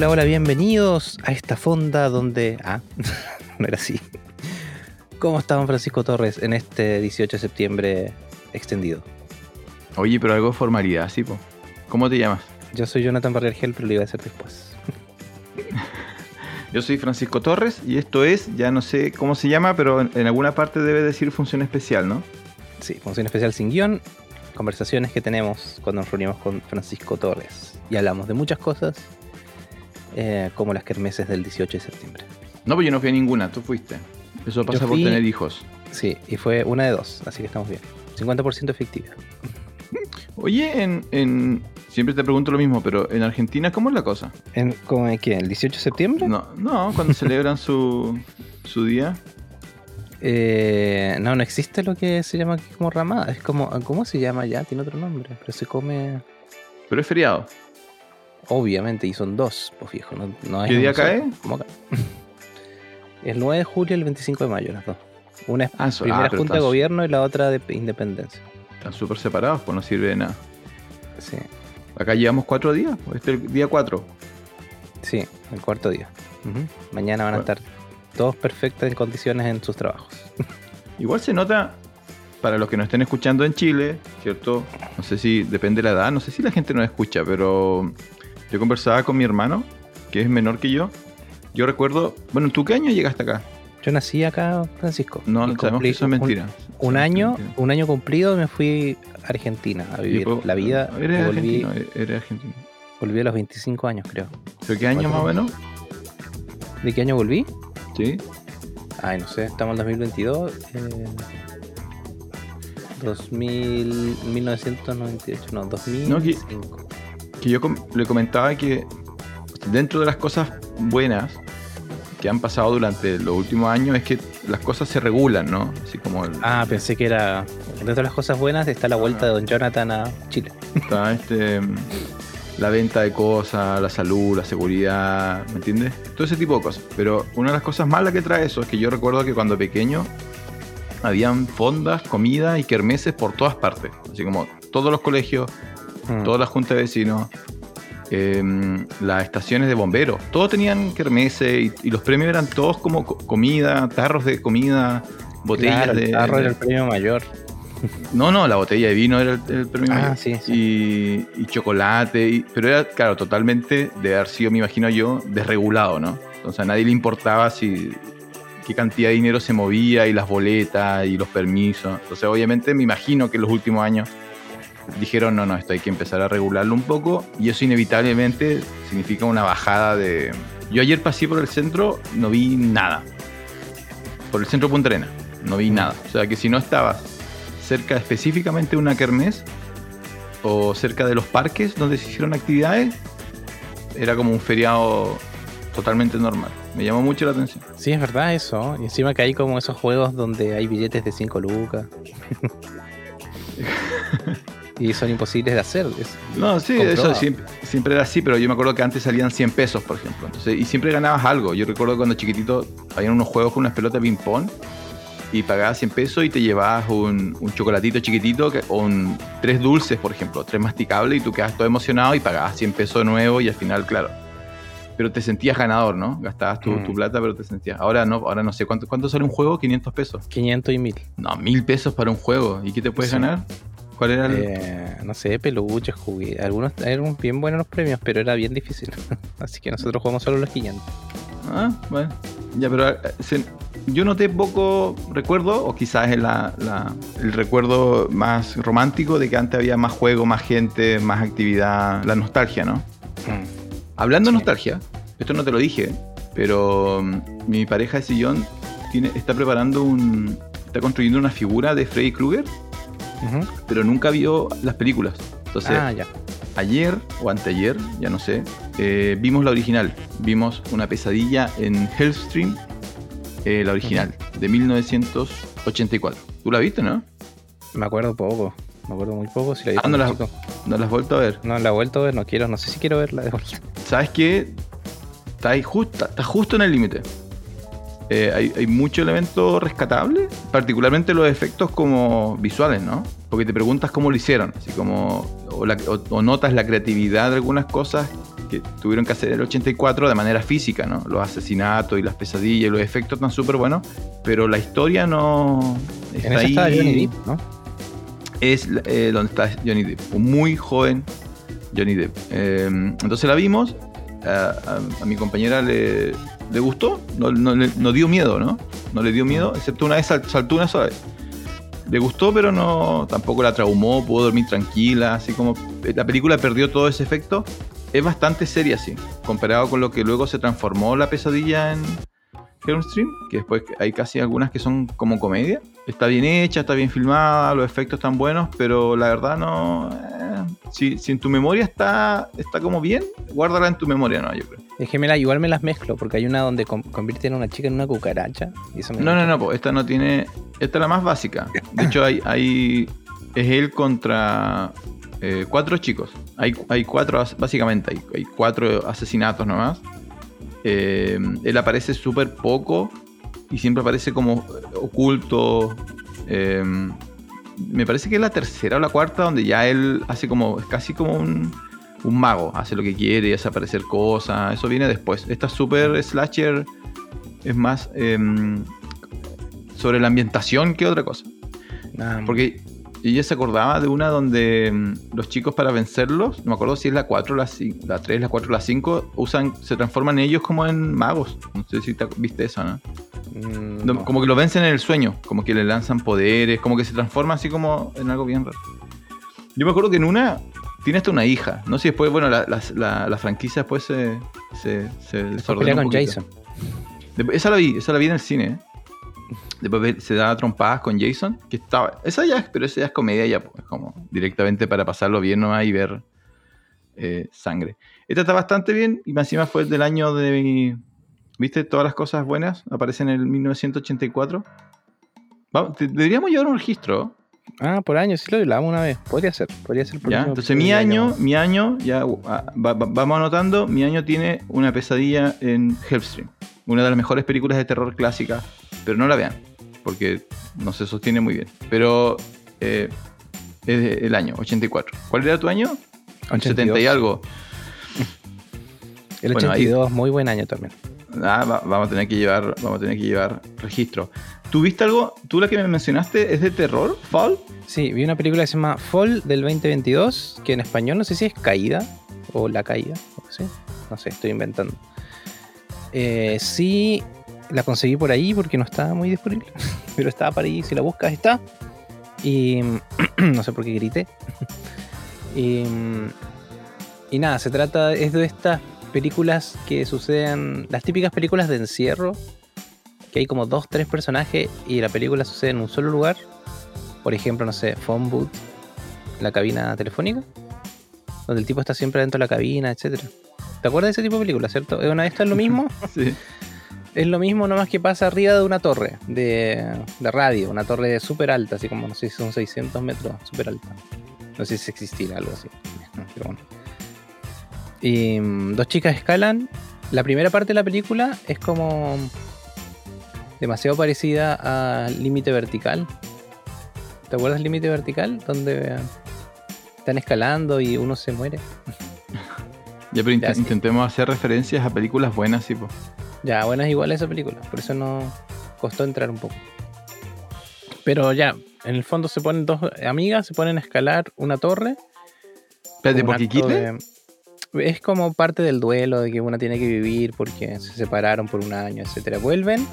Hola, hola, bienvenidos a esta fonda donde... Ah, no era así. ¿Cómo está don Francisco Torres en este 18 de septiembre extendido? Oye, pero algo de formalidad, sí, po. ¿Cómo te llamas? Yo soy Jonathan Barrergel, pero lo iba a hacer después. Yo soy Francisco Torres y esto es, ya no sé cómo se llama, pero en, en alguna parte debe decir función especial, ¿no? Sí, función especial sin guion, conversaciones que tenemos cuando nos reunimos con Francisco Torres y hablamos de muchas cosas, eh, como las kermeses del 18 de septiembre. No, pues yo no fui a ninguna, tú fuiste. Eso pasa por tener hijos. Sí, y fue una de dos, así que estamos bien. 50% efectiva. Oye, en, en- siempre te pregunto lo mismo, pero en Argentina, ¿cómo es la cosa? ¿En, ¿Cómo en qué? ¿El 18 de septiembre? No, no, cuando celebran su, su día. Eh, no, no existe lo que se llama aquí como ramada. Es como, ¿cómo se llama ya? Tiene otro nombre, pero se come Pero es feriado. Obviamente y son dos, pues viejo. No, no ¿Qué día cae? como acá. el 9 de julio y el 25 de mayo, las dos. Una es Ah, primera ah, junta de gobierno y la otra de independencia. Están súper separados, pues no sirve de nada. Sí, Acá llevamos cuatro días, pues este es el día cuatro. sí, el cuarto día. Mañana van a estar todos perfectos en condiciones en sus trabajos. Igual se nota, para los que nos estén escuchando en Chile, ¿cierto? No sé si depende de la edad, no sé si la gente nos escucha, pero yo conversaba con mi hermano, que es menor que yo. Yo recuerdo, bueno, ¿tú qué año llegaste acá? Yo nací acá, Francisco. No, sabemos que eso es mentira. Un, año, mentira. un año cumplido me fui a Argentina a vivir la vida. Eres volví, argentino, eres argentino. volví a los 25 años, creo. ¿Pero qué año más o menos? ¿De qué año volví? Sí. Ay, no sé, estamos en 2022. Eh, 2000, 1998, no, 2005. Que yo com- le comentaba que dentro de las cosas buenas que han pasado durante los últimos años es que las cosas se regulan, ¿no? Así como el- Ah, pensé que era. Dentro de las cosas buenas está la vuelta de Don Jonathan a Chile. está este la venta de cosas, la salud, la seguridad, ¿me entiendes? Todo ese tipo de cosas. Pero una de las cosas malas que trae eso es que yo recuerdo que cuando pequeño habían fondas, comida y kermeses por todas partes. Así como todos los colegios, Mm. todas las juntas de vecinos, em, las estaciones de bomberos, todos tenían kermeses y, y los premios eran todos como co- comida, tarros de comida, botellas Claro, de... el tarro era el premio mayor. No, no, la botella de vino era el, el premio Ah, mayor. sí, sí. Y, y chocolate, y- pero era, claro, totalmente de haber sido, me imagino yo, desregulado, ¿no? Entonces a nadie le importaba si qué cantidad de dinero se movía y las boletas y los permisos. Entonces obviamente me imagino que en los últimos años dijeron, no, no, esto hay que empezar a regularlo un poco y eso inevitablemente significa una bajada de... Yo ayer pasé por el centro, no vi nada. Por el centro Punta Arenas, no vi nada. O sea que si no estabas cerca específicamente de una kermés o cerca de los parques donde se hicieron actividades, era como un feriado totalmente normal. Me llamó mucho la atención. Sí, es verdad eso. Y encima que hay como esos juegos donde hay billetes de 5 lucas. y son imposibles de hacer. es- No, sí, comprobado. eso siempre, siempre era así, pero yo me acuerdo que antes salían 100 pesos, por ejemplo. Entonces, y siempre ganabas algo. Yo recuerdo cuando chiquitito había unos juegos con unas pelotas de ping-pong y pagabas 100 pesos y te llevabas un, un chocolatito chiquitito que- o un, tres dulces, por ejemplo, tres masticables y tú quedabas todo emocionado y pagabas 100 pesos de nuevo y al final, claro. Pero te sentías ganador, ¿no? Gastabas tu, Mm. tu plata, pero te sentías. Ahora no, ahora no sé. ¿Cuánto, cuánto sale un juego? 500 pesos. 500 y 1000. No, mil pesos para un juego. ¿Y qué te puedes Sí. ganar? ¿Cuál era el...? Eh, no sé, peluches, juguetes. Algunos eran bien buenos los premios, pero era bien difícil. Así que nosotros jugamos solo los 500. Ah, bueno. Ya, pero eh, se- yo noté poco recuerdo, o quizás es la, la- el recuerdo más romántico de que antes había más juego, más gente, más actividad, la nostalgia, ¿no? Hablando de nostalgia, esto no te lo dije, pero mm, mi pareja de sillón tiene, está preparando un. está construyendo una figura de Freddy Krueger, Pero nunca vio las películas. Entonces, Ah, ya. ayer o anteayer, ya no sé, eh, vimos la original. Vimos una pesadilla en Hellstream, eh, la original, de 1984. ¿Tú la viste, no? Me acuerdo poco. Me acuerdo muy poco. Si la Ah, no la-. ¿No la has vuelto a ver? No, la he vuelto a ver, no quiero, no sé si quiero verla de vuelta. ¿Sabes qué? Está, ahí justo, está justo en el límite. Eh, hay, hay mucho elemento rescatable, particularmente los efectos como visuales, ¿no? Porque te preguntas cómo lo hicieron, así como, o, la- o- o notas la creatividad de algunas cosas que tuvieron que hacer el 84 de manera física, ¿no? Los asesinatos y las pesadillas y los efectos están súper buenos, pero la historia no En está esa ahí. está Johnny Depp, ¿no? Es eh, donde está Johnny Depp, un muy joven Johnny Depp. Eh, entonces la vimos, a, a- a mi compañera le, le gustó, no, no dio miedo, ¿no? No le dio miedo, excepto una vez sal- saltó una sola vez. Le gustó, pero no tampoco la traumó, pudo dormir tranquila, así como la película perdió todo ese efecto. Es bastante seria, sí, comparado con lo que luego se transformó la pesadilla en Stream, que después hay casi algunas que son como comedia. Está bien hecha, está bien filmada, los efectos están buenos, pero la verdad no. eh, si, si en tu memoria está, está como bien, guárdala en tu memoria, no, yo creo. Es que me la, igual me las mezclo, porque hay una donde con- convierten a una chica en una cucaracha. Y eso me No, no, no, po, esta no tiene. Esta es la más básica. De hecho, hay. hay es él contra eh, cuatro chicos. Hay, hay cuatro, básicamente, hay, hay cuatro asesinatos nomás. Eh, él aparece súper poco y siempre aparece como oculto. Eh, me parece que es la tercera o la cuarta donde ya él hace como. Es casi como un, un mago. Hace lo que quiere y hace aparecer cosas. Eso viene después. Esta super slasher es más em, sobre la ambientación que otra cosa. Ah, Porque ella se acordaba de una donde em, los chicos para vencerlos, no me acuerdo si es la 4, la, cin- la 3, la 4, la 5, usan, se transforman ellos como en magos. No sé si te viste eso, ¿no? mm, No, no. Como que lo vencen en el sueño, como que le lanzan poderes, como que se transforma así como en algo bien raro. Yo me acuerdo que en una tiene hasta una hija. No sé si después, bueno, la, la- la- la franquicia después se, se, se desordenó con. Jason. Después- esa la vi, esa la vi en el cine. ¿eh? Después se da trompadas con Jason, que estaba. Esa ya, es- pero esa ya es comedia ya, pues, como directamente para pasarlo bien nomás y ver eh, sangre. Esta está bastante bien y más encima fue del año de mi. ¿Viste? Todas las cosas buenas aparecen en el 1984. Vamos, deberíamos llevar un registro. Ah, por año, sí lo hablamos una vez. Podría ser, podría ser por ¿ya? año, Entonces por mi año, año. mi año, ya uh, ah, va- va- vamos anotando, mi año tiene una pesadilla en Hellstream. Una de las mejores películas de terror clásicas, pero no la vean, porque no se sostiene muy bien. Pero eh, es el año, 84. ¿Cuál era tu año? 70 y 82. algo. El Bueno, ahí- 82, muy buen año también. Ah, va- vamos a tener que llevar, vamos a tener que llevar registro. ¿Tú viste algo? ¿Tú la que me mencionaste es de terror? ¿Fall? Sí, vi una película que se llama Fall del 2022, que en español no sé si es Caída o La Caída, no sé, no sé, estoy inventando. Eh, sí, la conseguí por ahí porque no estaba muy disponible, pero estaba para ahí, si la buscas está. Y no sé por qué grité. y nada, se trata, es de estas películas que suceden, las típicas películas de encierro, que hay como dos, tres personajes y la película sucede en un solo lugar por ejemplo, no sé, phone booth, la cabina telefónica, donde el tipo está siempre dentro de la cabina, etcétera. ¿Te acuerdas de ese tipo de película, cierto? ¿Es una de estas lo mismo? Sí. es lo mismo, nomás que pasa arriba de una torre de, de radio, una torre súper alta, así como, no sé si son 600 metros, súper alta. No sé si existirá algo así. Pero bueno. Y mm, dos chicas escalan. La primera parte de la película es como demasiado parecida a Límite Vertical. ¿Te acuerdas Límite Vertical? Donde están escalando y uno se muere. Ya, pero int- Ya, sí. intentemos hacer referencias a películas buenas, sí, po. Ya, bueno, es igual esa película, por eso no costó entrar un poco. Pero ya, en el fondo se ponen dos amigas, se ponen a escalar una torre. Espérate, un de- Es como parte del duelo de que una tiene que vivir porque se separaron por un año, etcétera. Vuelven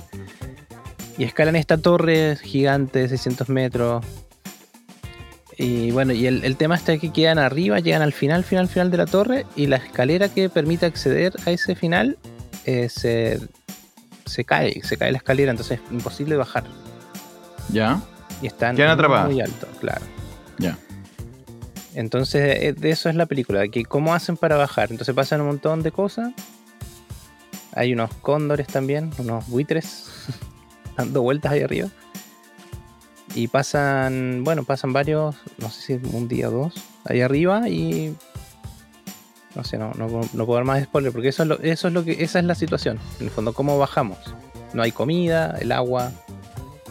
y escalan esta torre gigante de 600 metros. Y bueno, y el, el tema está que quedan arriba, llegan al final, final, final de la torre y la escalera que permite acceder a ese final eh, se, se cae, se cae la escalera, entonces es imposible bajar. Ya, Y están Quedan muy, alto, claro. ya. Entonces, eh, de eso es la película, de que cómo hacen para bajar. Entonces pasan un montón de cosas. Hay unos cóndores también, unos buitres dando vueltas ahí arriba. Y pasan, bueno, pasan varios, no sé si un día o dos, ahí arriba y... No sé, no, no, puedo- no puedo dar más spoiler porque eso es, lo, eso es lo que, esa es la situación. En el fondo, cómo bajamos. No hay comida, el agua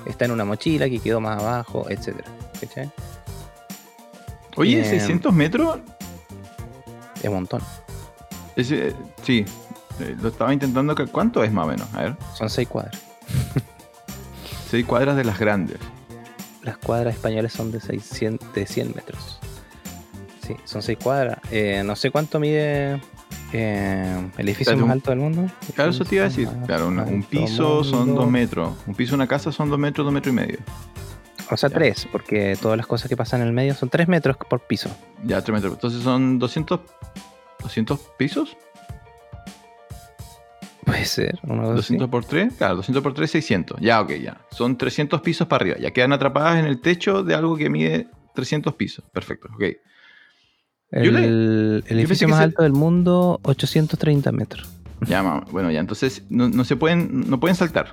está en una mochila que quedó más abajo, etcétera. ¿Cachai? Oye, Em, 600 metros, Es un montón. Ese, sí, eh, lo estaba intentando. ¿Cuánto es más o menos? A ver. Son seis cuadras. Seis cuadras de las grandes. Las cuadras españolas son de 600, de 100 metros. Sí, son seis cuadras. Eh, no sé cuánto mide eh, el edificio Claro, más un- alto del mundo. Claro, eso te iba a decir. Claro, un alto piso son mundo. dos metros. Un piso, una casa son dos metros, dos metros y medio. O sea, Ya. tres, porque todas las cosas que pasan en el medio son tres metros por piso. Ya, tres metros. Entonces son 200, 200 pisos. Ser, una cosa 200 por 3, claro, 200 por 3, 600. Ya, ok, ya. Son 300 pisos para arriba. Ya quedan atrapadas en el techo de algo que mide 300 pisos. Perfecto, ok. así. Yo le- El, el edificio más se- alto del mundo, 830 metros. Ya, ma- bueno, ya, entonces no, no se pueden, no pueden saltar.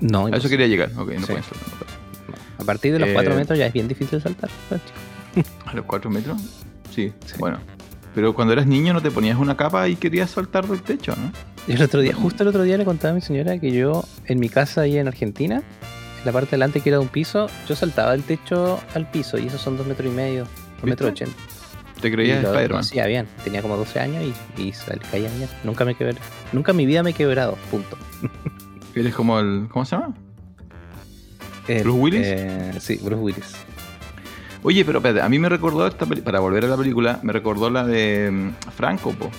No, A eso quería llegar. Ok, no Sí. pueden saltar. no pueden. a partir de los Eh, 4 metros ya es bien difícil saltar. pues. ¿A los 4 metros? Sí, Sí. bueno. Pero cuando eras niño no te ponías una capa y querías saltar del techo, ¿no? Yo el otro día, justo el otro día le contaba a mi señora que yo en mi casa ahí en Argentina, en la parte de delante que era de un piso, yo saltaba del techo al piso y esos son 2 metros y medio, 2 metros. 80. Te creías Spider-Man. hacía bien, tenía como 12 años y, y caía bien. Nunca me quebré. Nunca en mi vida me he quebrado, punto. Eres como el. ¿Cómo se llama? El- ¿Bruce Willis? eh, sí, Bruce Willis. Oye, pero espérate, a mí me recordó esta para volver a la película, me recordó la de mm, Franco, po.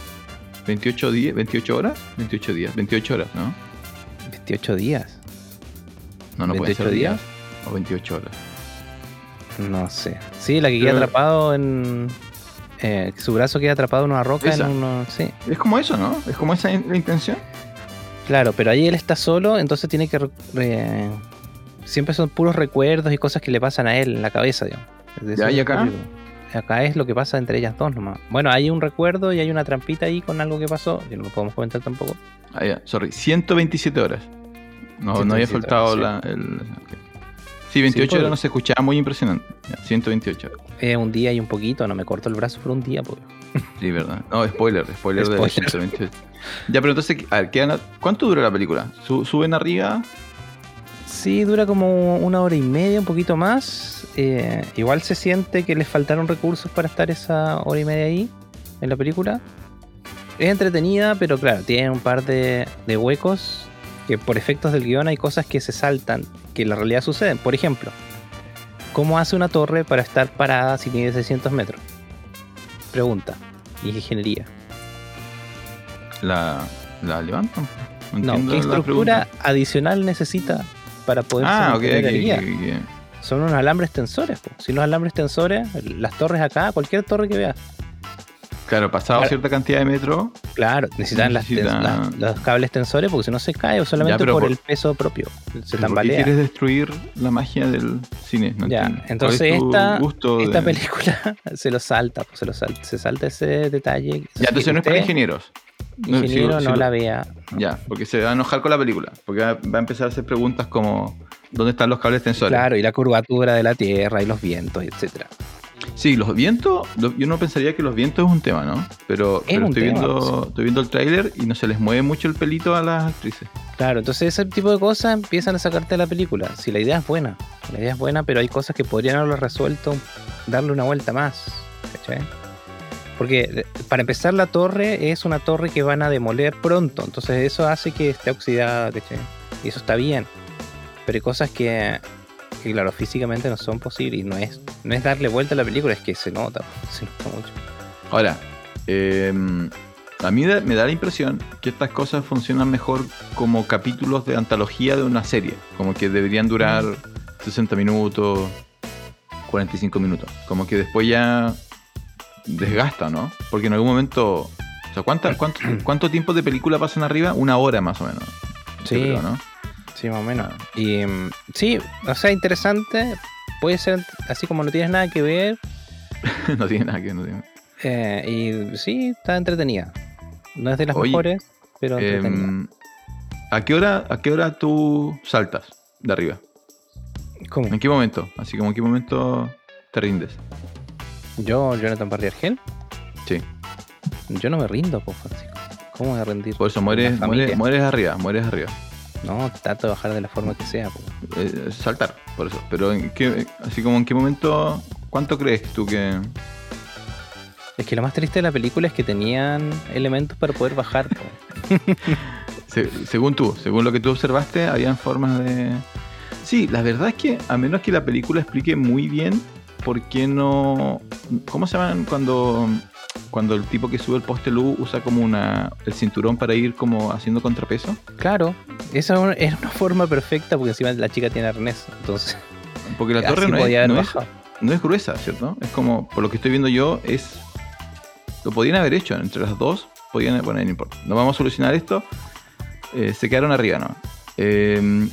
28 días, 28 horas, 28 días, 28 horas, ¿no? 28 días. No, no pueden 28 ser días. días. O 28 horas. No sé. Sí, la que queda atrapado en. eh, su brazo queda atrapado en una roca. Esa. En uno, sí, Es como eso, ¿no? Es como esa la intención. claro, pero ahí él está solo, entonces tiene que. re- siempre son puros recuerdos y cosas que le pasan a él en la cabeza, digamos. Ya, ¿y acá? Acá es lo que pasa entre ellas dos nomás. Bueno, hay un recuerdo y hay una trampita ahí con algo que pasó, que no lo podemos comentar tampoco. Ah, ya, sorry, 127 horas. No, no había 127 faltado horas, la, el. ok. Sí, 28 pues. horas no se escuchaba muy impresionante. Ya, 128 horas. Eh, un día y un poquito, no me corto el brazo por un día, pues. Sí, verdad. No, spoiler, spoiler, de Spoiler. 128. Ya, pero entonces, a ver, ¿cuánto dura la película? Su- ¿Suben arriba? Sí, dura como una hora y media, un poquito más. Eh, igual se siente que les faltaron recursos para estar esa hora y media ahí en la película. Es entretenida, pero claro, tiene un par de, de huecos que por efectos del guion hay cosas que se saltan, que en la realidad suceden. Por ejemplo, ¿cómo hace una torre para estar parada si mide 600 metros? Pregunta. Ingeniería. ¿La, la levantan? No, ¿qué la estructura pregunta. adicional necesita para poder Ah, ok, ok, sostener el ok, guía? ok. son unos alambres tensores. po. Si los alambres tensores, las torres acá, cualquier torre que veas, Claro, pasado Claro. cierta cantidad de metros, claro, necesitan las Necesita- tens- las- los cables tensores porque si no se cae o solamente por, por- el peso propio. Se ¿por qué tambalea. quieres destruir la magia del cine? No Ya, entiendo. ¿Cuál entonces es esta- Esta de- película se lo salta, se lo salta, se salta ese detalle. Ya, entonces no es para Usted, No, si- no si lo- la vea. Ya, porque se va a enojar con la película. Porque va, va a empezar a hacer preguntas como: ¿dónde están los cables tensores? Claro, y la curvatura de la Tierra y los vientos, etcétera. Sí, los vientos, yo no pensaría que los vientos es un tema, ¿no? Pero, Es pero un estoy, tema, viendo, estoy viendo el tráiler y no se les mueve mucho el pelito a las actrices. Claro, entonces ese tipo de cosas empiezan a sacarte de la película. Si la idea es buena, la idea es buena, pero hay cosas que podrían haberlo resuelto, darle una vuelta más. ¿cachai? Porque eh, para empezar la torre es una torre que van a demoler pronto, entonces eso hace que esté oxidada, ¿cachai? Y eso está bien. Pero hay cosas que, que, claro, físicamente no son posibles y no es, no es darle vuelta a la película, es que se nota, se nota mucho. Ahora, eh, a mí me da la impresión que estas cosas funcionan mejor como capítulos de antología de una serie. Como que deberían durar 60 minutos, 45 minutos. Como que después ya desgasta, ¿no? Porque en algún momento... O sea, ¿cuánta- cuánto, ¿cuánto tiempo de película pasan arriba? Una hora más o menos. Sí. creo, ¿no? Sí, más o menos. Y mm, sí, o sea, interesante. Puede ser así como no tienes nada que ver. no tiene nada que ver. no tiene- eh, y sí, está entretenida. No es de las Oye, mejores, pero entretenida. Em, ¿a, qué hora, ¿A qué hora tú saltas de arriba? ¿Cómo? ¿En qué momento? Así como en qué momento te rindes. Yo, Jonathan Barrier-Gel, Sí. yo no me rindo, pues, Francisco. ¿Cómo voy a rendir? Por eso mueres, mueres, mueres arriba, mueres arriba. No, trato de bajar de la forma que sea. Eh, saltar, por eso. Pero en qué, así como en qué momento, ¿cuánto crees tú que, Es que lo más triste de la película es que tenían elementos para poder bajar. Se- según tú, según lo que tú observaste, habían formas de... Sí, la verdad es que a menos que la película explique muy bien por qué no... ¿Cómo se llaman cuando, cuando el tipo que sube el poste luz usa como una, el cinturón para ir como haciendo contrapeso? Claro, esa era una- forma perfecta porque encima la chica tiene arnés. Entonces, Porque la torre no es, no, es, no es gruesa, ¿cierto? Es como, por lo que estoy viendo yo, es... Lo podían haber hecho entre las dos. Podían, bueno, no importa. No vamos a solucionar esto. Eh, se quedaron arriba, ¿no? Eh,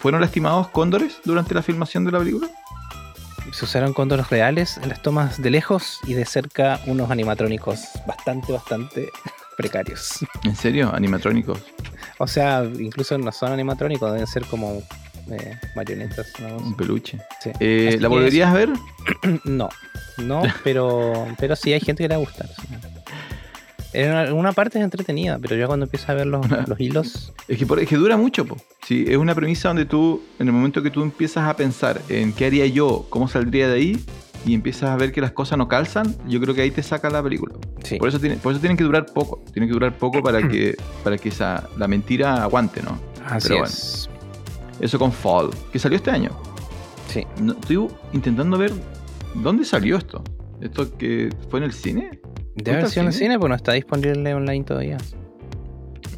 ¿Fueron lastimados cóndores durante la filmación de la película? Se usaron cóndoros reales en las tomas de lejos y de cerca unos animatrónicos bastante, bastante precarios. ¿En serio? ¿Animatrónicos? O sea, incluso no son animatrónicos, deben ser como eh, marionetas. ¿no? Un peluche. Sí. Eh, ¿La volverías a ver? No, no, pero, pero sí hay gente que le va a gustar. sí. En una, en una parte es entretenida, pero ya cuando empiezas a ver los, los hilos, Es que, por- es que dura mucho, po. Sí, es una premisa donde tú, en el momento que tú empiezas a pensar en qué haría yo, cómo saldría de ahí, y empiezas a ver que las cosas no calzan, yo creo que ahí te saca la película. sí. Por eso, tiene, por eso tienen que durar poco. Tienen que durar poco para que, para que esa, la mentira aguante, ¿no? Así pero es. Eso con Fall, que salió este año. Sí. No, estoy intentando ver dónde salió esto. ¿Esto que fue en el cine? De haber sido en el cine? pues no está disponible online todavía,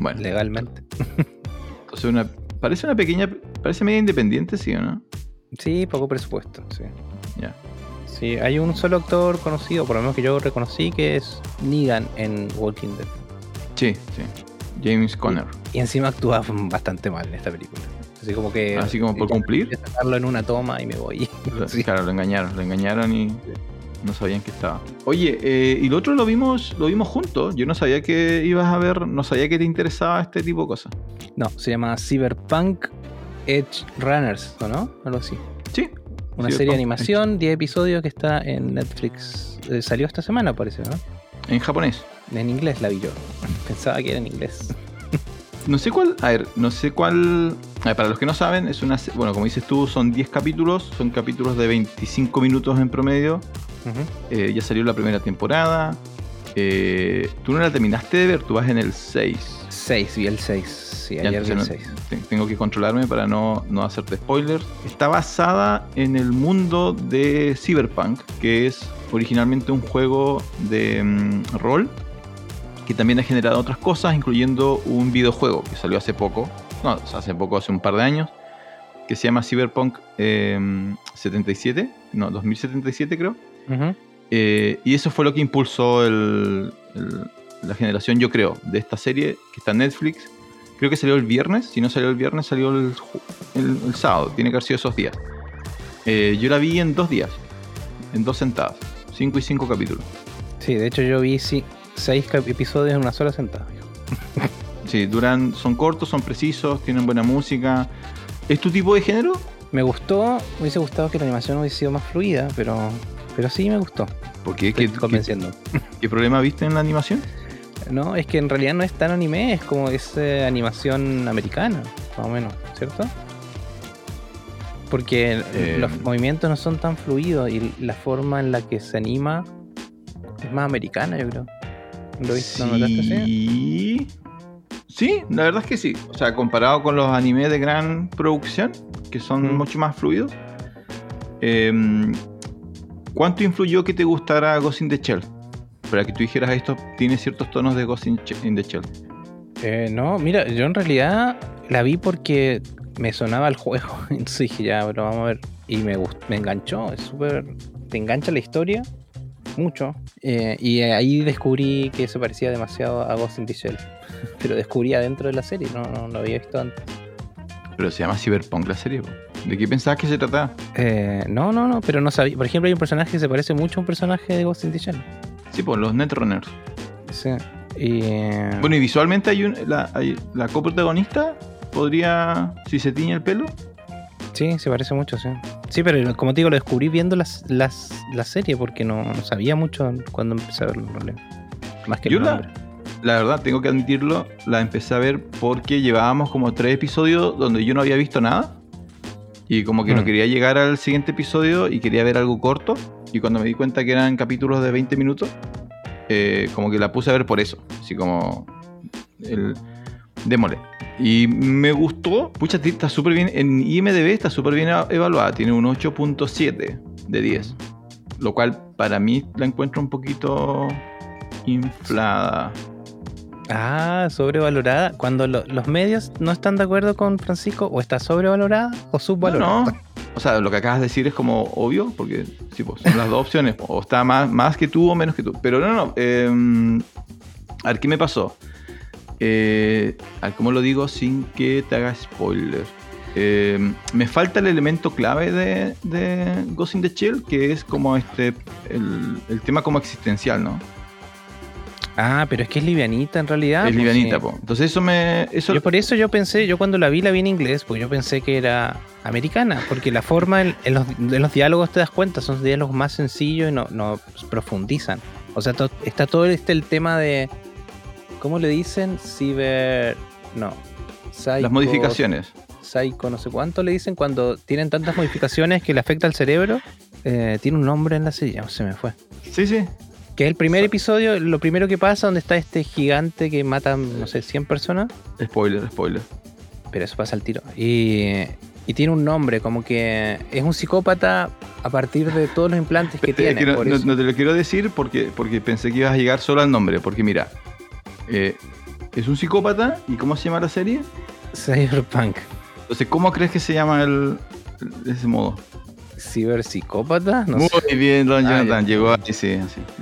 Bueno, legalmente. entonces una, parece una pequeña, parece media independiente, ¿sí o no? Sí, poco presupuesto, sí. Ya. Sí, hay un solo actor conocido, por lo menos que yo reconocí, que es Negan en Walking Dead. Sí, sí. James Conner. Y encima actúa bastante mal en esta película. Así como que. Así como por cumplir. sacarlo en una toma y me voy. Sí. Claro, lo engañaron, lo engañaron y no sabían que estaba. Oye, eh, y lo otro lo vimos, lo vimos juntos. Yo no sabía que ibas a ver, no sabía que te interesaba este tipo de cosas. No, se llama Cyberpunk Edge Runners, ¿o no? Algo así. Sí. Una serie de animación, 10 episodios que está en Netflix. Eh, salió esta semana, parece, ¿no? En japonés. En inglés la vi yo. Pensaba que era en inglés. No sé cuál, a ver, no sé cuál. a ver, para los que no saben, es una. Bueno, como dices tú, son 10 capítulos, son capítulos de 25 minutos en promedio. Eh, ya salió la primera temporada. Eh, tú no la terminaste de ver, tú vas en el 6. 6, vi el 6. Sí, Ya, ayer vi el entonces 6. no- te- tengo que controlarme para no, no hacerte spoilers. Está basada en el mundo de Cyberpunk, que es originalmente un juego de mm, rol que también ha generado otras cosas, incluyendo un videojuego que salió hace poco, no, hace poco, hace un par de años, que se llama Cyberpunk eh, 77, no, 2077 creo. Eh, y eso fue lo que impulsó el- el- la generación, yo creo, de esta serie que está en Netflix. Creo que salió el viernes. Si no salió el viernes, salió el, sábado. Tiene que haber sido esos días. Eh, yo la vi en dos días. En dos sentadas. Cinco y cinco capítulos. Sí, de hecho yo vi 6 episodios en una sola sentada. Sí, duran, son cortos, son precisos, tienen buena música. ¿Es tu tipo de género? Me gustó, me hubiese gustado que la animación hubiese sido más fluida, pero, pero sí me gustó. Porque Estoy ¿qué, qué, convenciendo. qué problema viste en la animación? No, es que en realidad no es tan anime, es como es eh, animación americana, más o menos, ¿cierto? Porque Eh. los movimientos no son tan fluidos y la forma en la que se anima es más americana, yo creo. ¿Lo viste? ¿Lo notaste así? Sí. Sí, la verdad es que sí. O sea, comparado con los animes de gran producción, que son Mm. mucho más fluidos. em, ¿Cuánto influyó que te gustara Ghost in the Shell? Para que tú dijeras esto, tiene ciertos tonos de Ghost in, the Shell. Eh, no, mira, yo en realidad la vi porque me sonaba el juego. Entonces dije, ya, pero vamos a ver. Y me gustó, me enganchó, es súper. Te engancha la historia, mucho. Eh, y ahí descubrí que se parecía demasiado a Ghost in the Shell. Pero descubrí adentro de la serie, no, no lo había visto antes. Pero se llama Cyberpunk la serie. po. ¿De qué pensabas que se trataba? Eh, no, no, no, pero no sabía. Por ejemplo, hay un personaje que se parece mucho a un personaje de Ghost in the Shell. Sí, pues los Netrunners. Sí. Y, eh, Bueno, y visualmente hay un, la, hay- la coprotagonista podría, si se tiñe el pelo, Sí, se parece mucho, sí. Sí, pero como te digo, lo descubrí viendo las, las, la serie porque no, no sabía mucho cuando empecé a verlo. en realidad. Más que el Yo la verdad, tengo que admitirlo, la empecé a ver porque llevábamos como tres episodios donde yo no había visto nada. Y como que no Mm. quería llegar al siguiente episodio y quería ver algo corto. Y cuando me di cuenta que eran capítulos de 20 minutos, eh, como que la puse a ver por eso. Así como. El, démosle. Y me gustó. Pucha, está súper bien. En IMDB está súper bien evaluada. Tiene un 8.7 de 10. Lo cual para mí la encuentro un poquito inflada. Ah, sobrevalorada. Cuando los medios no están de acuerdo con Francisco, o está sobrevalorada o subvalorada. No, O sea, lo que acabas de decir es como obvio, porque sí, pues, son las dos opciones. O está más, más que tú o menos que tú. Pero no, no. Em, a ver, ¿qué me pasó? Eh, a ver, ¿cómo lo digo sin que te haga spoiler? Em, me falta el elemento clave de, de Ghost in the Shell, que es como este el tema como existencial, ¿no? Ah, pero es que es livianita en realidad. Es pues, livianita, sí. po. Entonces eso me... Eso, Yo por eso yo pensé, yo cuando la vi la vi en inglés, pues yo pensé que era americana, porque la forma en, en los, en los diálogos te das cuenta, son diálogos más sencillos y no, no profundizan. O sea, to- está todo este el tema de, ¿cómo le dicen? Ciber... No. Psycho- las modificaciones. Psycho, no sé cuánto le dicen cuando tienen tantas modificaciones que le afecta al cerebro. Eh, tiene un nombre en la serie, se me fue. Sí, sí. Que es el primer episodio, lo primero que pasa, donde está este gigante que mata, no sé, 100 personas. Spoiler, spoiler. Pero eso pasa al tiro. Y, y tiene un nombre, como que es un psicópata a partir de todos los implantes que tiene. que no, por no- eso. no te lo quiero decir porque, porque pensé que ibas a llegar solo al nombre. Porque mira, eh, es un psicópata y ¿cómo se llama la serie? Cyberpunk. Entonces, ¿cómo crees que se llama el, de ese modo? ¿Ciberpsicópata? No Muy sé. bien, Don Ah, Jonathan. Llegó ahí, sí,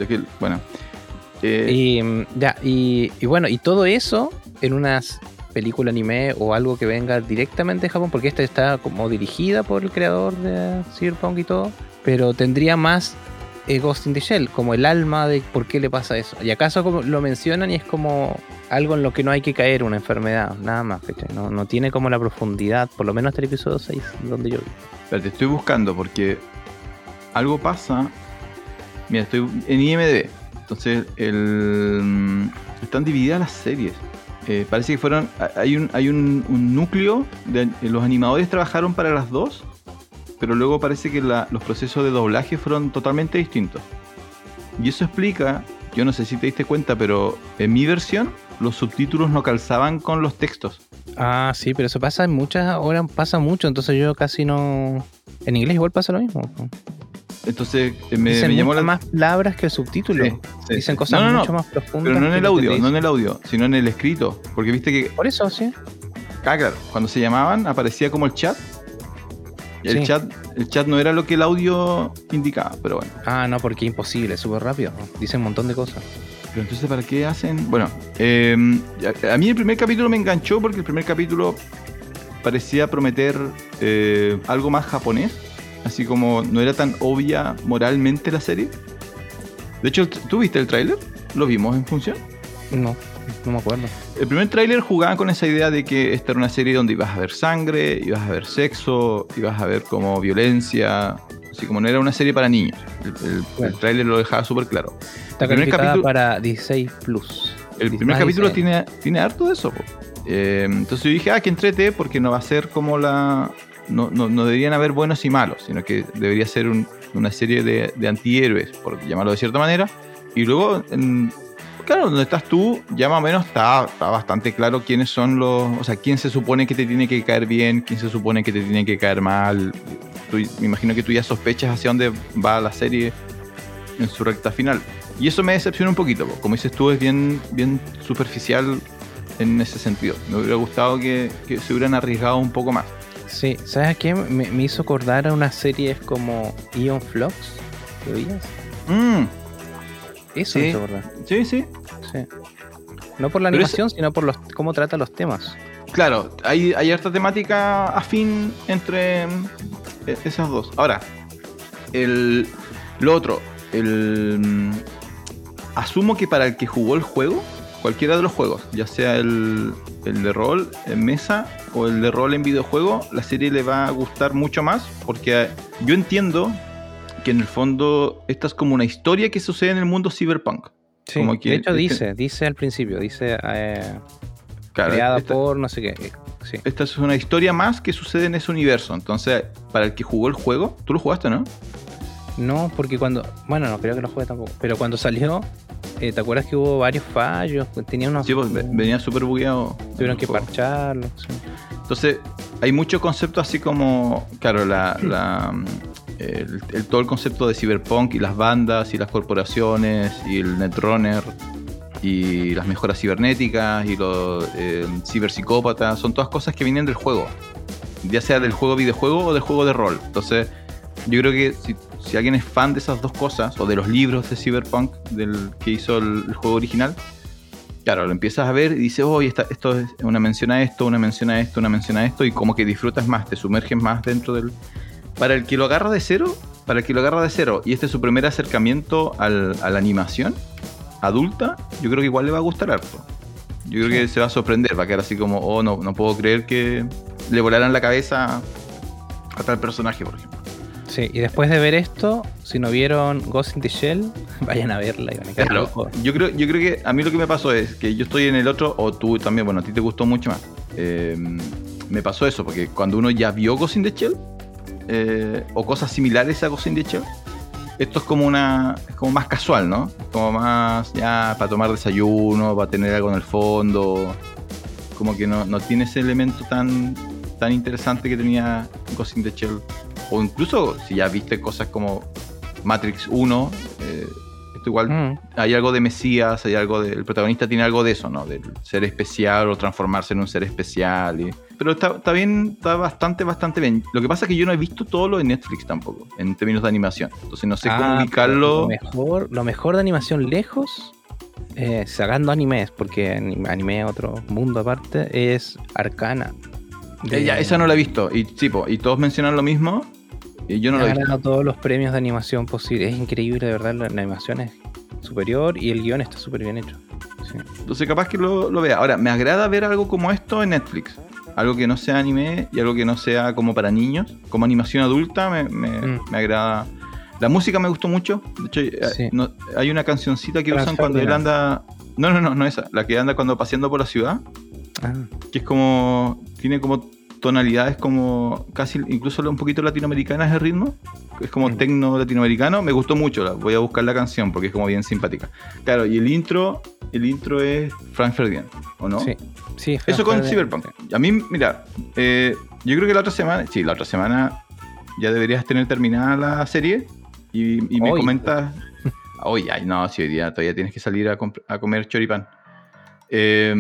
que- bueno. Eh, Y, mm, ya, y, y bueno, y todo eso en una película anime o algo que venga directamente de Japón, porque esta está como dirigida por el creador de Cyberpunk y todo, pero tendría más eh, Ghost in the Shell, como el alma de por qué le pasa eso. Y acaso como lo mencionan y es como algo en lo que no hay que caer, una enfermedad, nada más. No, no tiene como la profundidad, por lo menos hasta el episodio 6, donde yo vi. espérate, estoy buscando porque algo pasa. Mira, estoy en IMDB. Entonces, el, mm, están divididas las series. Eh, parece que fueron. Hay un, hay un núcleo. De, los animadores trabajaron para las dos. Pero luego parece que la- los procesos de doblaje fueron totalmente distintos. Y eso explica. Yo no sé si te diste cuenta, pero en mi versión los subtítulos no calzaban con los textos. Ah, sí, pero eso pasa en muchas, ahora pasa mucho, entonces yo casi no... En inglés igual pasa lo mismo. Entonces eh, me, Dicen me llamó la más palabras que el subtítulo. Sí, sí, Dicen cosas No, no, no, mucho más profundas. Pero no en el audio, no en el audio, sino en el escrito. Porque viste que, Por eso, sí. ah, claro, cuando se llamaban aparecía como el chat. El Sí. chat, el chat no era lo que el audio indicaba, pero bueno. Ah, no, porque imposible, es súper rápido. Dicen un montón de cosas. Pero entonces, ¿para qué hacen? Bueno, eh, a, a mí el primer capítulo me enganchó porque el primer capítulo parecía prometer eh, algo más japonés. Así como no era tan obvia moralmente la serie. De hecho, ¿tú viste el tráiler? ¿Lo vimos en función? No, no me acuerdo. El primer tráiler jugaba con esa idea de que esta era una serie donde ibas a ver sangre, ibas a ver sexo, ibas a ver como violencia, así como no era una serie para niños. El, el- tráiler lo dejaba súper claro. Está El primer capítulo- para 16 plus. El primer capítulo 16. tiene, tiene harto de eso. Eh, entonces yo dije, ah, que entrete, porque no va a ser como la... No, no, no deberían haber buenos y malos, sino que debería ser un- una serie de, de antihéroes, por llamarlo de cierta manera. Y luego, en- claro, donde estás tú, ya más o menos está, está bastante claro quiénes son los... O sea, quién se supone que te tiene que caer bien, quién se supone que te tiene que caer mal. Tú- me imagino que tú ya sospechas hacia dónde va la serie en su recta final. Y eso me decepciona un poquito, po. como dices tú, es bien, bien superficial en ese sentido. Me hubiera gustado que, que se hubieran arriesgado un poco más. Sí, ¿sabes a qué? Me, me hizo acordar a unas series como Ion Flux. ¿Lo veías? Mm, Eso Sí. me sí, sí. Sí. No por la Pero animación, sino por los cómo trata los temas. Claro, hay, hay harta temática afín entre mm, e- esas dos. Ahora, el, lo otro, el, mm, asumo que para el que jugó el juego, cualquiera de los juegos, ya sea el, el de rol en mesa o el de rol en videojuego, la serie le va a gustar mucho más porque eh, yo entiendo que en el fondo esta es como una historia que sucede en el mundo cyberpunk. Sí, Como que- de hecho este- dice, dice al principio, dice eh, Claro, creada esta- por no sé qué. eh, Sí. Esta es una historia más que sucede en ese universo. Entonces, para el que jugó el juego, tú lo jugaste, ¿no? No, porque cuando. Bueno, no creo que lo juegue tampoco. Pero cuando salió, eh, ¿te acuerdas que hubo varios fallos? Tenía unos. Sí, pues ve- venía súper bugueado. Tuvieron que juego. parcharlo. sí. Entonces, hay muchos conceptos así como, claro, la, la, mm, el, todo el concepto de cyberpunk y las bandas y las corporaciones y el netrunner y las mejoras cibernéticas y los eh, ciberpsicópatas, son todas cosas que vienen del juego, ya sea del juego videojuego o del juego de rol. Entonces, yo creo que si, alguien es fan de esas dos cosas o de los libros de cyberpunk del que hizo el, juego original, Claro, lo empiezas a ver y dices, esta- esto es una mención a esto, una mención a esto, una mención a esto, y como que disfrutas más, te sumerges más dentro del. Para el que lo agarra de cero, para el que lo agarra de cero, y este es su primer acercamiento al- a la animación adulta, yo creo que igual le va a gustar harto. Yo creo que se va a sorprender, va a quedar así como, oh, no, no puedo creer que le volaran la cabeza a tal personaje, por ejemplo. Sí, y después de ver esto, si no vieron Ghost in the Shell, vayan a verla y van a quedar Claro, yo creo, yo creo que a mí lo que me pasó es que yo estoy en el otro, o tú también, bueno, a ti te gustó mucho más. Eh, me pasó eso, porque cuando uno ya vio Ghost in the Shell, eh, o cosas similares a Ghost in the Shell, esto es como una. es como más casual, ¿no? Como más ya para tomar desayuno, para tener algo en el fondo. Como que no, no tiene ese elemento tan, tan interesante que tenía Ghost in the Shell. O incluso si ya viste cosas como Matrix 1, eh, esto igual Mm, hay algo de Mesías, hay algo de, el protagonista tiene algo de eso, ¿no? Del ser especial o transformarse en un ser especial. y- pero está, está bien, está bastante, bastante bien. Lo que pasa es que yo no he visto todo lo de Netflix tampoco, en términos de animación. Entonces no sé cómo ah, ubicarlo. Lo mejor, lo mejor de animación lejos, eh, sacando animes, porque anim- anime es otro mundo aparte, es Arcana. Eh, ya, esa no la he visto. Y, sí, po, y todos mencionan lo mismo. Y yo no lo he visto. ganado todos los premios de animación posibles. Es increíble, de verdad, la, la animación es superior y el guion está súper bien hecho. Sí. Entonces capaz que lo, lo vea. Ahora, me agrada ver algo como esto en Netflix. Algo que no sea anime y algo que no sea como para niños. Como animación adulta me, me- Mm. me agrada. La música me gustó mucho. De hecho, eh, Sí. no- hay una cancioncita que usan cuando él anda... No, no, no, no esa. La que anda cuando paseando por la ciudad. Ah, Que es como... Tiene como tonalidades como casi incluso un poquito latinoamericanas de ritmo. Es como Mm. tecno latinoamericano. Me gustó mucho. la- Voy a buscar la canción porque es como bien simpática. Claro, y el intro, el intro es Frank Ferdinand, ¿o no? Sí, sí. Eso con Cyberpunk. A mí, mira, eh, yo creo que la otra semana, sí, la otra semana ya deberías tener terminada la serie y, y me Hoy. comentas. Hoy, ay, no, si hoy día todavía tienes que salir a, comer choripán. Eh,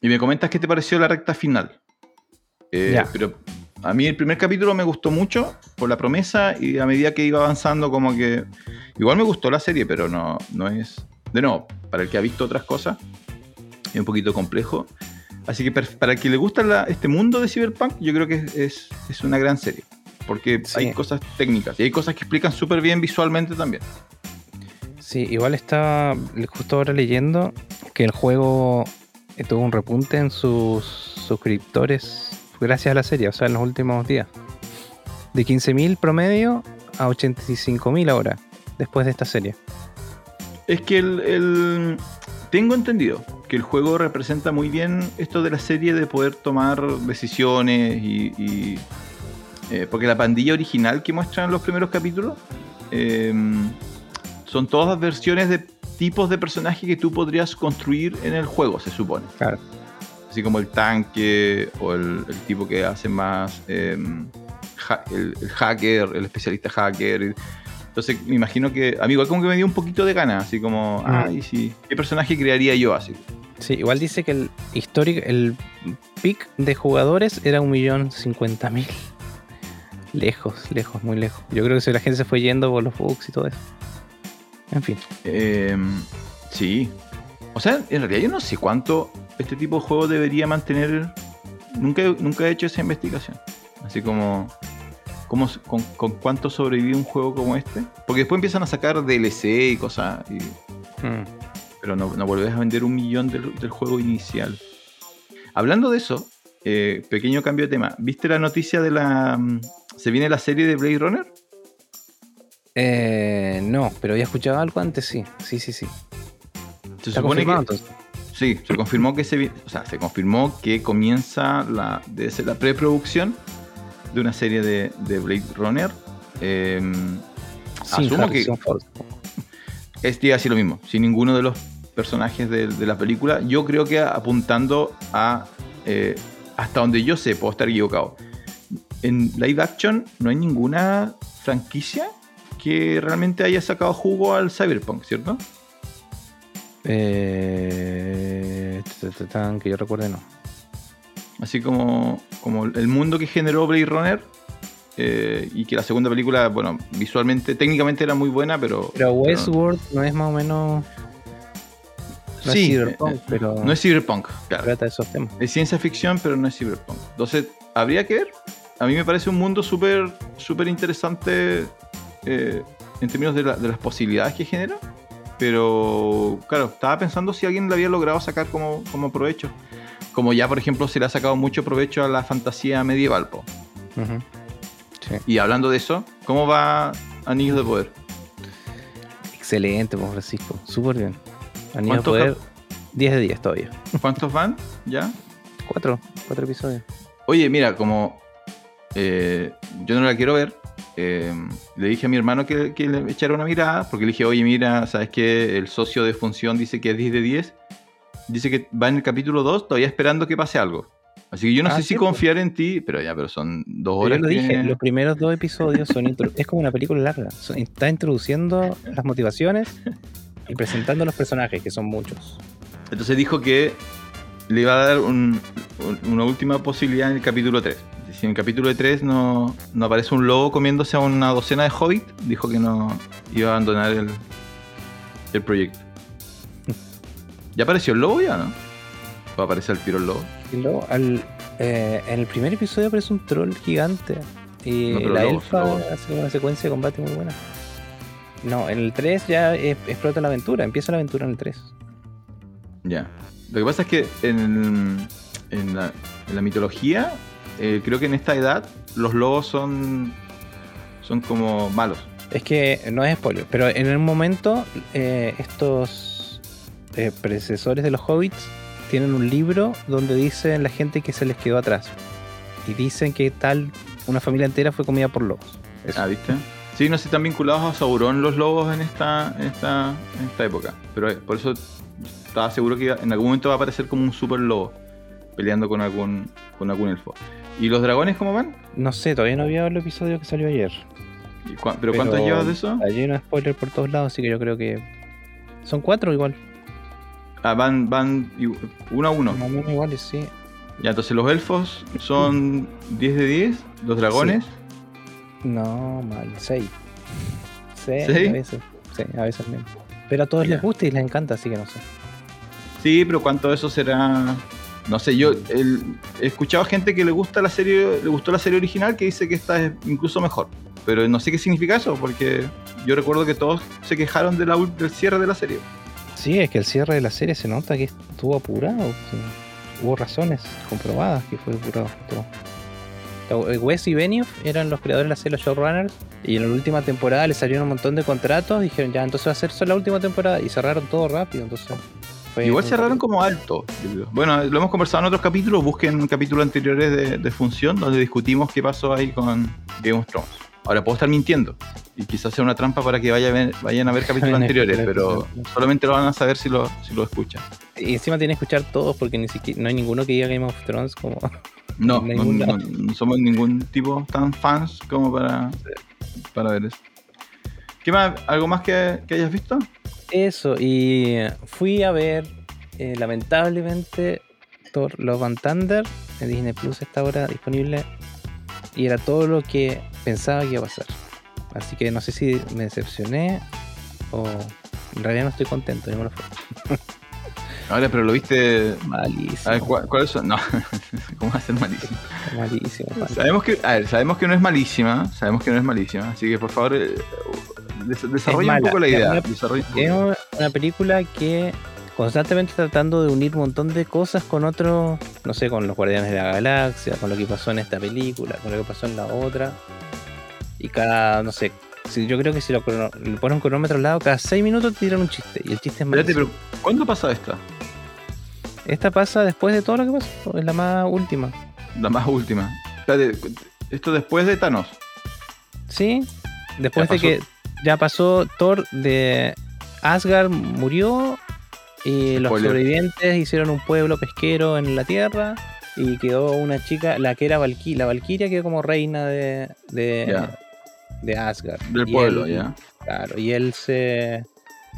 y me comentas qué te pareció la recta final. Eh. Pero a mí el primer capítulo me gustó mucho por la promesa y a medida que iba avanzando como que... Igual me gustó la serie, pero no, no es... De nuevo, para el que ha visto otras cosas, es un poquito complejo. Así que para el que le gusta la- este mundo de Cyberpunk, yo creo que es, es- es una gran serie. Porque Sí. hay cosas técnicas y hay cosas que explican súper bien visualmente también. Sí, igual estaba justo ahora leyendo que el juego eh, tuvo un repunte en sus suscriptores gracias a la serie, o sea, en los últimos días. De 15.000 promedio a 85.000 ahora, después de esta serie. Es que el, el- tengo entendido que el juego representa muy bien esto de la serie de poder tomar decisiones y, y, eh, porque la pandilla original que muestran los primeros capítulos eh, son todas versiones de tipos de personajes que tú podrías construir en el juego, se supone. Claro. Así como el tanque o el, el tipo que hace más eh, ha- el, el hacker, el especialista hacker. Entonces me imagino que a mí igual como que me dio un poquito de ganas, así como, Mm. ay, sí, ¿qué personaje crearía yo así? Sí, igual dice que el histórico, el pick de jugadores era 1.050.000. Lejos, lejos, muy lejos. Yo creo que si la gente se fue yendo por los bugs y todo eso. En fin. Eh, sí. O sea, en realidad yo no sé cuánto este tipo de juego debería mantener. Nunca, nunca he hecho esa investigación. Así como. cómo- con, con cuánto sobrevive un juego como este? Porque después empiezan a sacar DLC y cosas. y- Mm. pero no, no volvés a vender un millón del, del juego inicial. Hablando de eso, eh, pequeño cambio de tema. ¿Viste la noticia de la. mm, ¿Se viene la serie de Blade Runner? Eh, no, pero había escuchado algo antes, sí. Sí, sí, sí. Se Está supone que. entonces. Sí, se confirmó que se, o sea, se confirmó que comienza la, debe ser la preproducción de una serie de, de Blade Runner. Eh, Sin asumo que, Ford. es así lo mismo, sin ninguno de los personajes de, de la película. Yo creo que apuntando a. eh, hasta donde yo sé, puedo estar equivocado. En live action no hay ninguna franquicia que realmente haya sacado jugo al Cyberpunk, ¿cierto? Eh, que yo recuerde, no. Así como, como el mundo que generó Blade Runner. eh, y que la segunda película, bueno, visualmente, técnicamente era muy buena, pero. Pero Westworld no es más o menos. No Sí, es Cyberpunk, eh, pero No es cyberpunk, claro. trata de esos temas. Es ciencia ficción, pero no es cyberpunk. Entonces, habría que ver. A mí me parece un mundo súper súper interesante eh, en términos de, la- de las posibilidades que genera. Pero, claro, estaba pensando si alguien le había logrado sacar como, como provecho. Como ya, por ejemplo, se le ha sacado mucho provecho a la fantasía medieval. po. Sí. Y hablando de eso, ¿cómo va Anillos de Poder? Excelente, pues Francisco. Súper bien. Anillo de ¿Cuántos poder 10 de 10 todavía. ¿Cuántos van? ¿Ya? Cuatro, cuatro episodios. Oye, mira, como eh, yo no la quiero ver, eh, le dije a mi hermano que, que le echara una mirada, porque le dije, oye, mira, ¿sabes qué? El socio de función dice que es 10 de 10. Dice que va en el capítulo 2, todavía esperando que pase algo. Así que yo no Ah, sé si confiar en ti, pero ya, pero son dos Yo horas. lo que- dije, los primeros dos episodios son es como una película larga. Son- Está introduciendo las motivaciones y presentando los personajes, que son muchos. Entonces dijo que le iba a dar un- un- una última posibilidad en el capítulo 3. Si en el capítulo 3 no, no aparece un lobo comiéndose a una docena de hobbits, dijo que no iba a abandonar el, el proyecto. ¿Ya apareció el lobo ya, no? ¿O aparece el tiro el lobo? Y luego, al, eh, en el primer episodio aparece un troll gigante. Y No, la lobos, elfa lobos. hace una secuencia de combate muy buena. No, en el 3 ya explota la aventura. Empieza la aventura en el 3. Ya. Lo que pasa es que en, en la, en la mitología, eh, creo que en esta edad los lobos son, son como malos. Es que no es spoiler, pero en el momento eh, estos eh, predecesores de los hobbits tienen un libro donde dicen la gente que se les quedó atrás. Y dicen que tal, una familia entera fue comida por lobos. Eso. Ah, ¿viste? Sí, no sé, están vinculados a Sauron los lobos en esta, en esta, en esta época. Pero eh, por eso estaba seguro que iba- en algún momento va a aparecer como un super lobo peleando con algún, con algún elfo. ¿Y los dragones cómo van? No sé, todavía no había el episodio que salió ayer. ¿Y cua- ¿Pero, cuántos llevas de eso? Hay un spoiler por todos lados, así que yo creo que son cuatro igual. Ah, van, van uno a uno. Más o menos iguales, sí. Ya, entonces los elfos son 10 de 10, los dragones. No, mal, seis. Seis, ¿Seis? a veces. Sí, a veces menos. Pero a todos Ya. les gusta y les encanta, así que no sé. Sí, pero ¿cuánto de eso será? No sé, yo el- he escuchado gente que le gusta la serie, le gustó la serie original que dice que esta es incluso mejor. Pero no sé qué significa eso, porque yo recuerdo que todos se quejaron del cierre de la serie. Sí, es que el cierre de la serie se nota que estuvo apurado. Hubo razones comprobadas que fue apurado. Eh, Wes y Benioff eran los creadores de la serie, los showrunners, y en la última temporada les salieron un montón de contratos, dijeron ya, entonces va a ser solo la última temporada, y cerraron todo rápido, entonces... fue Igual cerraron como alto. Bueno, lo hemos conversado en otros capítulos, busquen capítulos anteriores de, de Función, donde discutimos qué pasó ahí con Game of Thrones. Ahora puedo estar mintiendo, y quizás sea una trampa para que vaya a ver- vayan a ver capítulos anteriores, pero solamente lo van a saber si lo, si lo escuchan. Y encima tienen que escuchar todos, porque ni siquiera, no hay ninguno que diga Game of Thrones como... No, no, somos ningún tipo tan fans como para, para ver eso. ¿Qué más? ¿Algo más que, que hayas visto? Eso, y fui a ver, eh, lamentablemente, Thor Love and Thunder en Disney Plus está ahora disponible y era todo lo que pensaba que iba a pasar. Así que no sé si me decepcioné o en realidad no estoy contento. digámoslo fuerte. Ahora, pero lo viste. Malísimo. A ver, ¿cuál- ¿cuáles son? No, ¿cómo va a ser malísimo? Malísimo. mal. Sabemos que, a ver, sabemos que no es malísima, sabemos que no es malísima, así que por favor, eh, desarrolla un poco la idea. Es una, una película que constantemente tratando de unir un montón de cosas con otros, no sé, con los Guardianes de la Galaxia, con lo que pasó en esta película, con lo que pasó en la otra. Y cada, no sé, si, yo creo que si lo, crono- le pones un cronómetro al lado, cada 6 minutos te tiran un chiste. Y el chiste es más. Espérate, pero ¿cuándo pasa esta? Esta pasa después de todo lo que pasó, es la más última. La más última. Espérate, esto después de Thanos. ¿Sí? Después de que ya pasó Thor de Asgard murió y los Spoiler. sobrevivientes hicieron un pueblo pesquero en la tierra y quedó una chica, la que era Valkyria, la Valkyria quedó como reina de, de, de Asgard. Del Y pueblo, ya. Claro, y él se...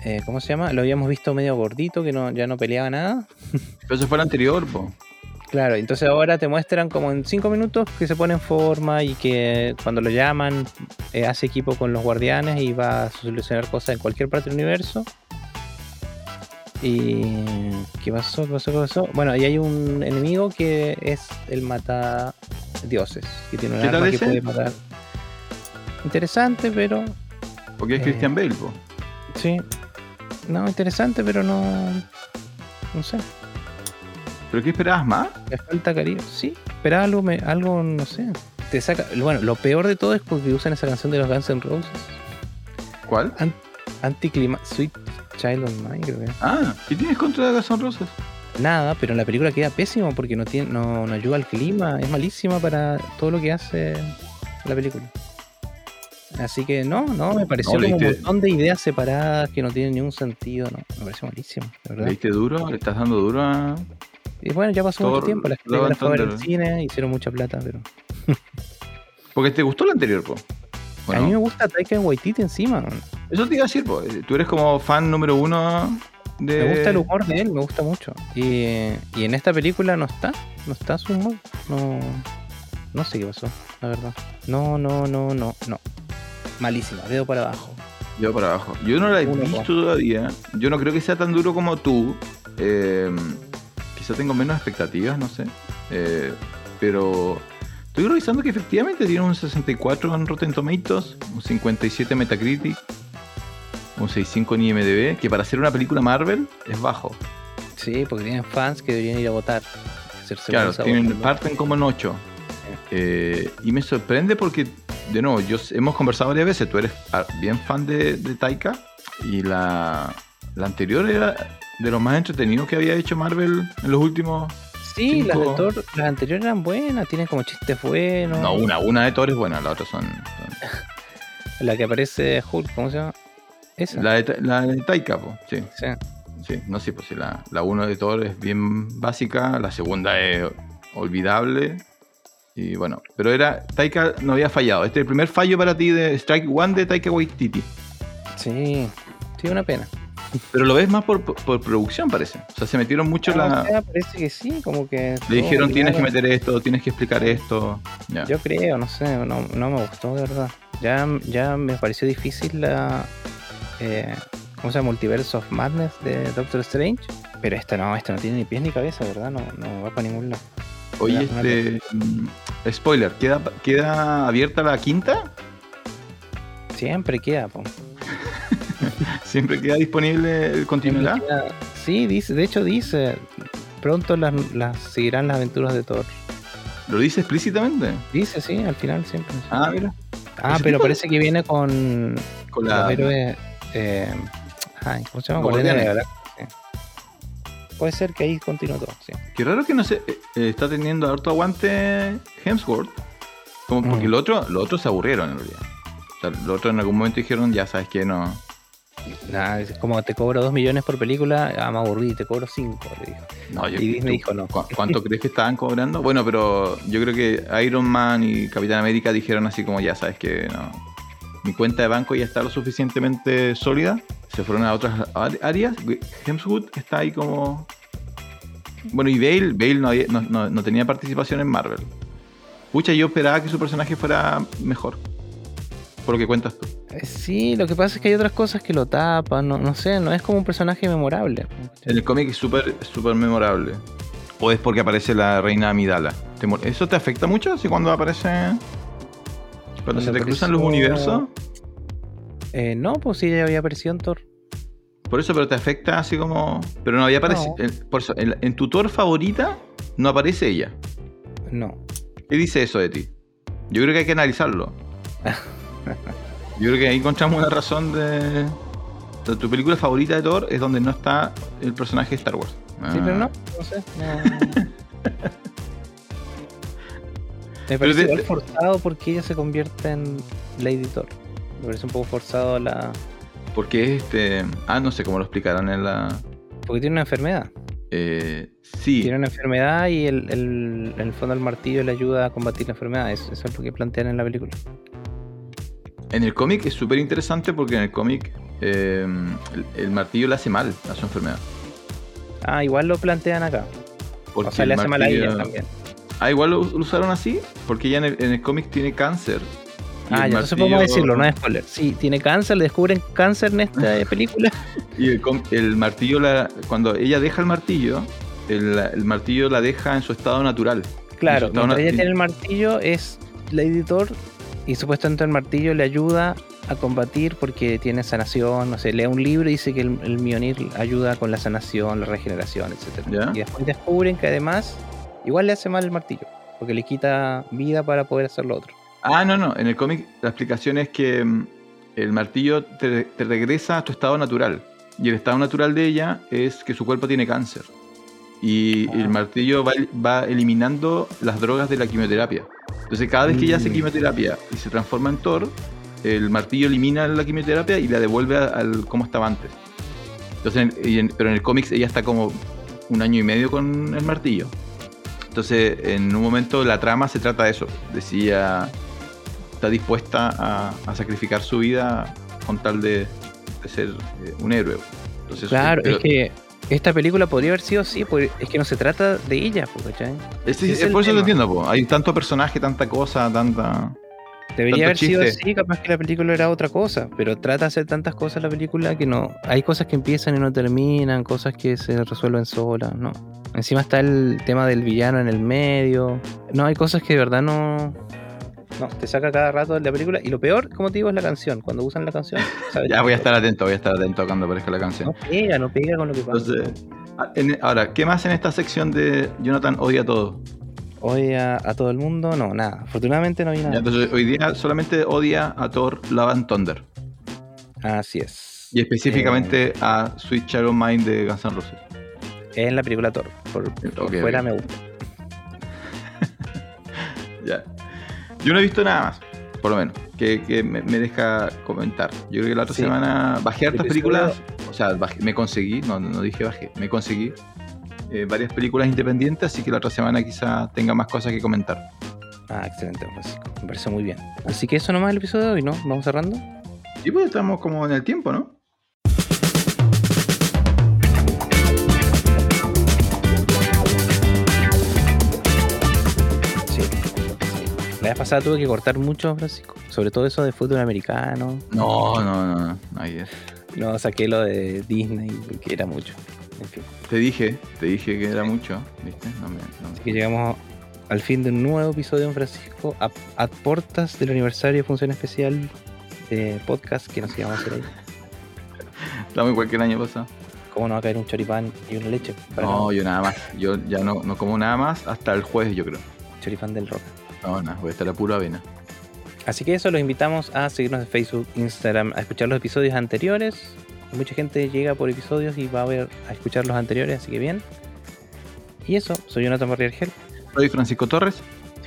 eh, ¿Cómo se llama? Lo habíamos visto medio gordito, que no, ya no peleaba nada. Pero eso fue el anterior, po. Claro, entonces ahora te muestran como en 5 minutos que se pone en forma y que cuando lo llaman eh, hace equipo con los guardianes y va a solucionar cosas en cualquier parte del universo. ¿Y qué pasó? ¿Qué pasó? ¿Qué pasó? Bueno, y hay un enemigo que es el mata dioses, que tiene un ¿Qué tal arma que puede matar. Interesante, pero Porque es Eh. Christian Bale, po. sí. No, interesante, pero no. No sé. ¿Pero qué esperabas más? Le falta cariño. Sí, pero algo, me, algo, no sé. Te saca. Bueno, lo peor de todo es porque usan esa canción de los Guns N' Roses. ¿Cuál? Anticlima. Sweet Child of Mine, creo que. Ah, ¿qué tienes contra Guns N' Roses? Nada, pero en la película queda pésimo porque no, tiene, no, no ayuda al clima. Es malísima para todo lo que hace la película. Así que no, no, me pareció No, como un montón de ideas separadas que no tienen ningún sentido. No, me pareció malísimo, de verdad. ¿Le diste duro? ¿Le estás dando duro a.? Y bueno, ya pasó Thor, mucho tiempo. Las películas fueron en Thunder. cine, hicieron mucha plata, pero. Porque te gustó el anterior, po. A mí me gusta Taika Waititi encima. eso te iba a decir, po. Tú eres como fan número uno de. Me gusta el humor de él, me gusta mucho. Y, y en esta película no está, no está su humor. No, no sé qué pasó, la verdad. No, no, no, no, no. Malísima, dedo para abajo. Yo para abajo. Yo no la he Uno, visto po. todavía. Yo no creo que sea tan duro como tú. Eh, quizá tengo menos expectativas, no sé. Eh, pero estoy revisando que efectivamente tiene un 64 en Rotten Tomatoes, un 57 en Metacritic, un 65 en IMDb, que para hacer una película Marvel es bajo. Sí, porque tienen fans que deberían ir a votar. Claro, parten como en 8. Eh, y me sorprende porque, de nuevo, yo, hemos conversado varias veces, tú eres ah, bien fan de, de Taika y la, la anterior era de los más entretenidos que había hecho Marvel en los últimos... Sí, las, de cinco- Thor, las anteriores eran buenas, tienen como chistes buenos. No, una, una de Thor es buena, la otra son... son- La que aparece Hulk, ¿cómo se llama? Esa. la, de, la de Taika, po, sí. Sí. Sí, no sé, pues sí, la, la uno de Thor es bien básica, la segunda es olvidable. Y bueno, pero era. Taika no había fallado. Este es el primer fallo para ti de Strike One de Taika Waititi. Sí, sí, una pena. Pero lo ves más por, por- por producción, parece. O sea, se metieron mucho Ah, la. o sea, parece que sí, como que. Le dijeron tienes que meter esto, tienes que explicar esto. Yo creo, no sé, no, no me gustó de verdad. Ya, ya me pareció difícil la. Eh, ¿Cómo se llama? Multiverse of Madness de Doctor Strange. Pero esta no, esta no tiene ni pies ni cabeza, ¿verdad? No, no va para ningún lado. Oye, este. mm, Spoiler, ¿queda, ¿queda abierta la quinta? Siempre queda, po. ¿Siempre queda disponible continuidad? Sí, dice, de hecho dice. Pronto las, las seguirán las aventuras de Thor. ¿Lo dice explícitamente? Dice, sí, al final siempre. Ah, mira. Ah, pero tipo parece que viene con Con los la. héroes. Eh, ay, ¿Cómo se llama? Los Guardianes de la Guardianes. Galaxia, sí. Puede ser que ahí continúe todo, sí. Qué raro que no se eh, eh, está teniendo harto aguante Hemsworth. Como porque Mm. lo otro, lo otro se aburrieron en realidad. O sea, lo otro en algún momento dijeron, ya sabes que no. Es como te cobro 2 millones por película, ah, me aburrí, te cobro 5, le dijo. no Y Disney dijo no. ¿cu- ¿Cuánto crees que estaban cobrando? Bueno, pero yo creo que Iron Man y Capitán América dijeron así como ya sabes que no. Mi cuenta de banco ya está lo suficientemente sólida. Se fueron a otras áreas. Hemsworth está ahí como. Bueno, y Bale, Bale no, había- no- no- no tenía participación en Marvel. Pucha, yo esperaba que su personaje fuera mejor. Por lo que cuentas tú. Eh, Sí, lo que pasa es que hay otras cosas que lo tapan, no, no sé, no es como un personaje memorable. En el cómic es súper súper memorable. O es porque aparece la reina Amidala. ¿Te mo- ¿Eso te afecta mucho? Así cuando aparece. Cuando Cuando se te cruzan los universos. Eh, no, pues sí, ya había aparecido en Thor. Por eso, pero te afecta así como. Pero no había aparecido. No. en- Por eso, en, en tu Thor favorita no aparece ella. No. ¿Qué dice eso de ti? Yo creo que hay que analizarlo. Yo creo que ahí encontramos una razón de. tu película favorita de Thor es donde no está el personaje de Star Wars. Sí, Ah. pero no, no sé. no. Me parece igual forzado porque ella se convierte en Lady Thor. Me parece un poco forzado la. Porque este. Ah, no sé cómo lo explicarán en la. Porque tiene una enfermedad. Eh, sí. Tiene una enfermedad y el, el- en el fondo el martillo le ayuda a combatir la enfermedad. Eso, eso es lo que plantean en la película. En el cómic es súper interesante porque en el cómic eh, el, el martillo le hace mal a su enfermedad. Ah, igual lo plantean acá. Porque o sea, le hace mal a ella también. Ah, igual lo, lo usaron así, porque ella en el, en el cómic tiene cáncer. Ah, ya, entonces martillo- podemos decirlo, no es spoiler. Sí, tiene cáncer, le descubren cáncer en esta eh, película. Y el, el martillo, la, cuando ella deja el martillo, el, el martillo la deja en su estado natural. Claro, mientras una- ella tiene el martillo, es la editor y supuestamente el martillo le ayuda a combatir porque tiene sanación, no sé, lee un libro y dice que el, el Mjolnir ayuda con la sanación, la regeneración, etc. ¿Ya? Y después descubren que además igual le hace mal el martillo, porque le quita vida para poder hacer lo otro. Ah, no, no. En el cómic la explicación es que mm, el martillo te, te regresa a tu estado natural. Y el estado natural de ella es que su cuerpo tiene cáncer. Y Ah. el martillo va, va eliminando las drogas de la quimioterapia. Entonces cada vez que ella hace Mm. quimioterapia y se transforma en Thor, el martillo elimina la quimioterapia y la devuelve al como estaba antes. Entonces, en- pero en el cómics ella está como un año y medio con el martillo. Entonces, en un momento la trama se trata de eso, de si ella está dispuesta a, a sacrificar su vida con tal de, de ser eh, un héroe. Entonces, Claro, pero- es que esta película podría haber sido así, porque es que no se trata de ella, po, ¿cachai? es, es por eso lo entiendo, po. hay tanto personaje, tanta cosa, tanta... Debería haber sido así, capaz que la película era otra cosa, pero trata de hacer tantas cosas la película que no. Hay cosas que empiezan y no terminan, cosas que se resuelven solas, ¿no? Encima está el tema del villano en el medio. No, hay cosas que de verdad no. No, te saca cada rato de la película. Y lo peor, como te digo, es la canción. Cuando usan la canción, ¿sabes? Ya voy a estar atento, voy a estar atento cuando aparezca la canción. No pega, no pega con lo que pasa. Entonces, ah, en- ahora, ¿qué más en esta sección de Jonathan odia todo? Odia a todo el mundo, no, nada. Afortunadamente no vi Ya, nada. entonces, hoy día solamente odia a Thor Love and Thunder. Así es. Y específicamente a Sweet Child of Mine de Guns N' Roses. Es en la película Thor. Por, por Ok, fuera me gusta. Ya. Yo no he visto nada más, por lo menos, que, que me, me deja comentar. Yo creo que la otra Sí. semana bajé hartas películas, o sea, bajé- me conseguí, no, no dije bajé, me conseguí eh, varias películas independientes, así que la otra semana quizá tenga más cosas que comentar. Ah, excelente, Francisco. Me parece muy bien. Así que eso nomás el episodio de hoy, ¿no? Vamos cerrando. Y pues estamos como en el tiempo, ¿no? La vez pasada tuve que cortar mucho, Francisco. Sobre todo eso de fútbol americano. No, no, no, no, ahí es. No, saqué lo de Disney porque era mucho. En fin. Te dije, te dije que era mucho, ¿viste? No me, no me- Así que llegamos al fin de un nuevo episodio en Francisco. A, a portas del aniversario de Función Especial de podcast que nos íbamos a hacer ahí. Estamos igual que el año pasado. ¿Cómo no va a caer un choripán y una leche? Para No, yo nada más. Yo ya no, no como nada más hasta el jueves, yo creo. Choripán del rock. Nada, voy a estar a pura avena. Así que eso, los invitamos a seguirnos en Facebook, Instagram, a escuchar los episodios anteriores. Mucha gente llega por episodios y va a ver a escuchar los anteriores, así que bien. Y eso, soy Jonathan Barriergel. Soy Francisco Torres.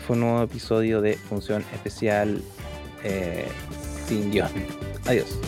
Fue un nuevo episodio de Función Especial eh, sin guion. Adiós.